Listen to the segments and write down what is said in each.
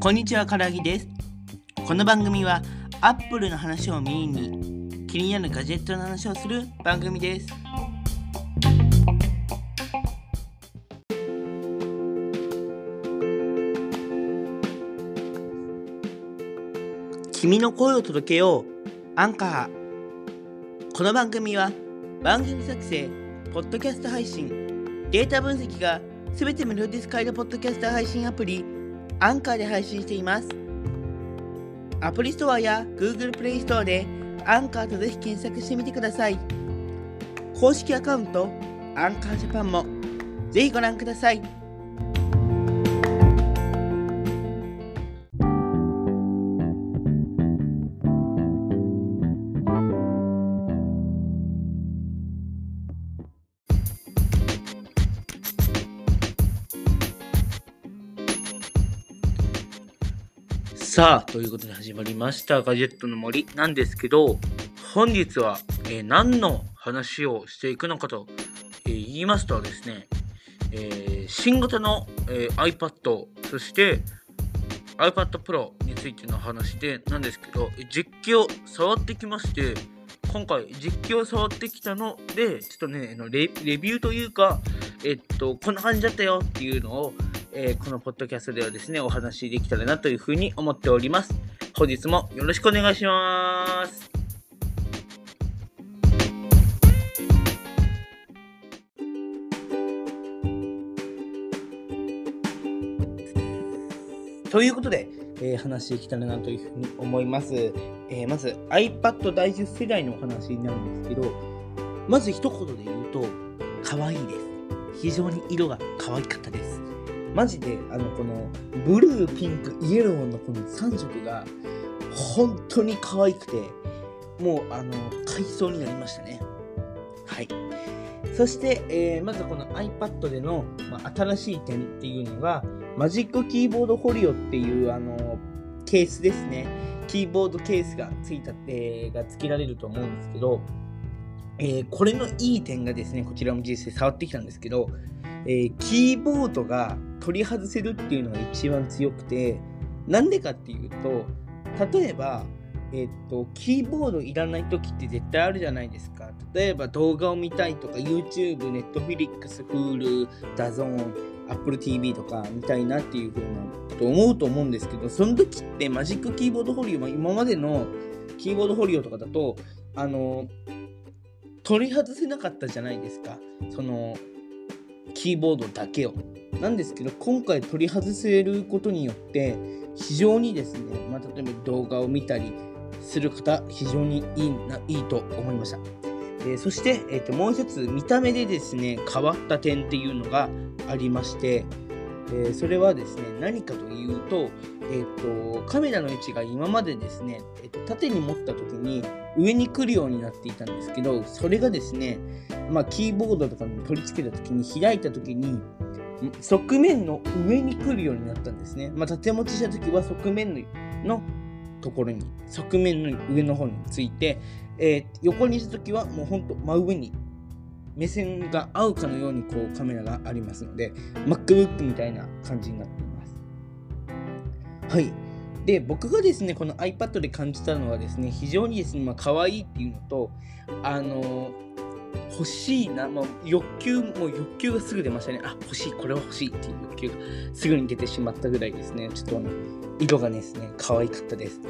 こんにちは、からぎです。この番組は、アップルの話をメインに、気になるガジェットの話をする番組です。君の声を届けよう、アンカー。この番組は、番組作成、ポッドキャスト配信、データ分析がすべて無料で使えるポッドキャスト配信アプリ、アンカーで配信しています。アプリストアや Google プレイストアでアンカーとぜひ検索してみてください。公式アカウント、アンカージャパンもぜひご覧ください。さあ、ということで始まりました。ガジェットの森なんですけど、本日は、えー何の話をしていくのかと、えー言いますとですね、えー新型の、え iPad、そして iPad Pro についての話でなんですけど、実機を触ってきまして、今回実機を触ってきたので、ちょっとね、レレビューというか、えっと、こんな感じだったよっていうのを、えーこのポッドキャストではですね、お話しできたらなというふうに思っております。本日もよろしくお願いします。ということで、えー話していきたらなというふうに思います。えーまず iPad 第10世代のお話になるんですけど、まず一言で言うと、可愛いです。非常に色が可愛かったです。マジで、あの、この、ブルー、ピンク、イエローのこの3色が、本当に可愛くて、もう、あの、買いそうになりましたね。はい。そして、えーまずこの iPad での、まあ、新しい点っていうのが、マジックキーボードフォリオっていう、あの、ケースですね。キーボードケースがついた、えーが付けられると思うんですけど、えーこれのいい点がですね、こちらも実際触ってきたんですけど、えーキーボードが取り外せるっていうのが一番強くて、なんでかっていうと、例えば、えっと、キーボードいらない時って絶対あるじゃないですか。例えば動画を見たいとか、YouTube、Netflix、Hulu、DAZN、Apple TV とか見たいなっていう風なと思うと思うんですけど、その時ってマジックキーボードフォリオは今までのキーボードフォリオとかだと、あの、取り外せなかったじゃないですか。その、キーボードだけを。なんですけど、今回取り外せることによって、非常にですね、まあ、例えば動画を見たりする方、非常にいいないいと思いました。えーそして、えーと、もう一つ、見た目でですね、変わった点っていうのがありまして、えーそれはですね、何かというと、えーと、カメラの位置が今までですね、えーと、縦に持った時に上に来るようになっていたんですけど、それがですね、まあ、キーボードとかに取り付けた時に開いた時に、側面の上に来るようになったんですね。まあ、縦持ちした時は側面のところに、側面の上の方について、えー横にした時はもうほんと真上に目線が合うかのようにこうカメラがありますので MacBook みたいな感じになっていますはいで僕がですねこの iPad で感じたのはですね非常にですねまあ可愛いっていうのとあの欲しいな、もう欲求、もう欲求がすぐ出ましたね。あ、欲しい、これは欲しいっていう欲求がすぐに出てしまったぐらいですね。ちょっとあの、色がですね、可愛かったです。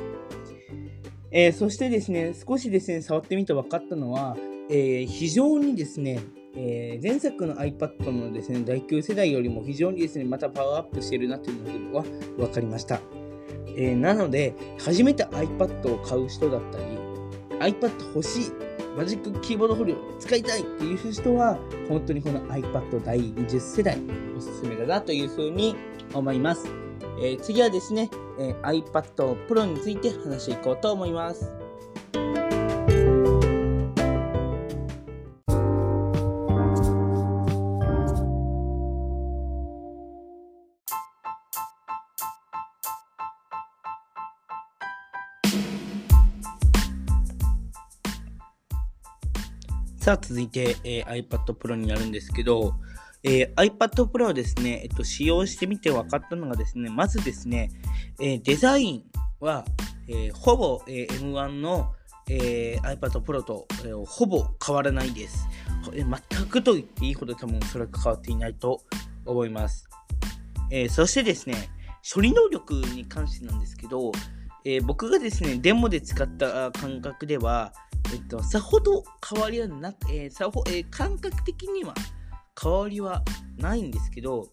えーそしてですね、少しですね、触ってみて分かったのは、えー非常にですね、えー前作の iPad のですね、第9世代よりも非常にですね、またパワーアップしてるなというのは分かりました。えーなので、初めて iPad を買う人だったり、iPad 欲しい、マジックキーボードフォリオ使いたいっていう人は、本当にこの iPad 第20世代おすすめだなというふうに思います。えー次はですね、えー iPad Pro について話していこうと思います。さあ続いて、えー iPad Pro になるんですけど、えー、iPad Pro をですね、えっと、使用してみて分かったのがですね、まずですね、えー、デザインは、えー、ほぼ、え M1 の、え iPad Pro と、えほぼ変わらないです、え全くと言っていいほど多分それは変わっていないと思います。えそしてですね、処理能力に関してなんですけど、え僕がですね、デモで使った感覚では、えっと、さほど変わりはなく、えさほえ感覚的には変わりはないんですけど、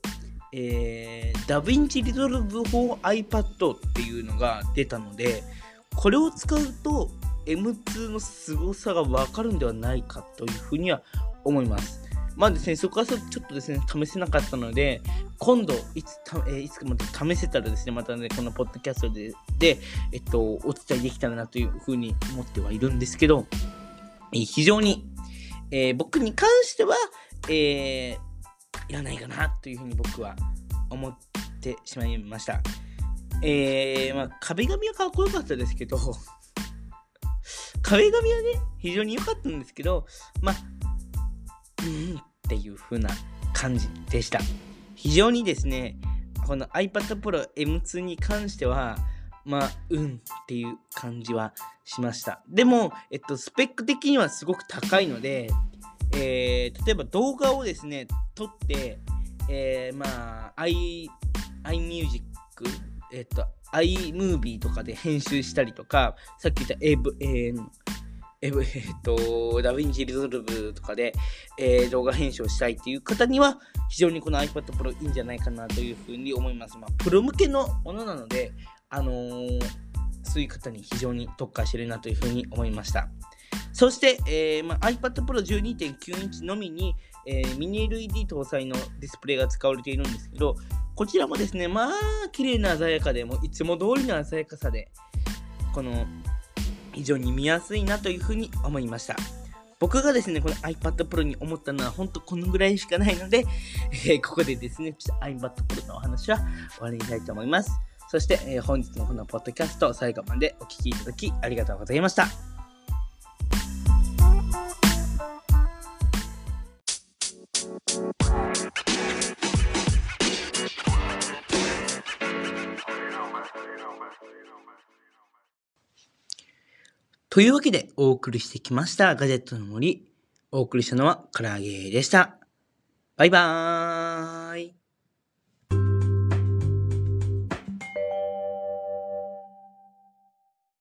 えー、 DaVinci Resolve for iPad っていうのが出たので、これを使うと M2 の凄さがわかるんではないかというふうには思います。まあですね、そこはちょっとですね、試せなかったので、今度、いつた、えー、いつかまた試せたらですね、またね、このポッドキャストで、で、えっと、お伝えできたらなというふうに思ってはいるんですけど、えー、非常に、えー、僕に関しては、えー、いらないかなというふうに僕は思ってしまいました。えー、まあ、壁紙はかっこよかったですけど、壁紙はね、非常に良かったんですけど、まあ、っていう風な感じでした。非常にですね、この iPad Pro M2 に関しては、まあ、うんっていう感じはしました。でも、えっと、スペック的にはすごく高いので、えー、例えば動画をですね、撮って、えー、まあ、i、iMusic、えっと、iMovie とかで編集したりとか、さっき言ったエブ、え、っと、 DaVinci Resolve とかで、えー、動画編集をしたいっていう方には、非常にこの iPad Pro いいんじゃないかなというふうに思います。まあ、プロ向けのものなので、あのー、そういう方に非常に特化してるなというふうに思いました。そして、えーまあ、iPad Pro 12.9インチのみに、えー、ミニ LED 搭載のディスプレイが使われているんですけど、こちらもですね、まあ、綺麗な鮮やかで、もいつも通りの鮮やかさで、この、非常に見やすいなというふうに思いました。僕がですね、この iPad Pro に思ったのは、本当このぐらいしかないので、えー、ここでですね、ちょっと iPad Pro のお話は終わりにしたいと思います。そして、えー、本日のこのポッドキャスト、最後までお聴きいただきありがとうございました。というわけでお送りしてきましたガジェットの森。お送りしたのは唐揚げでした。バイバーイ。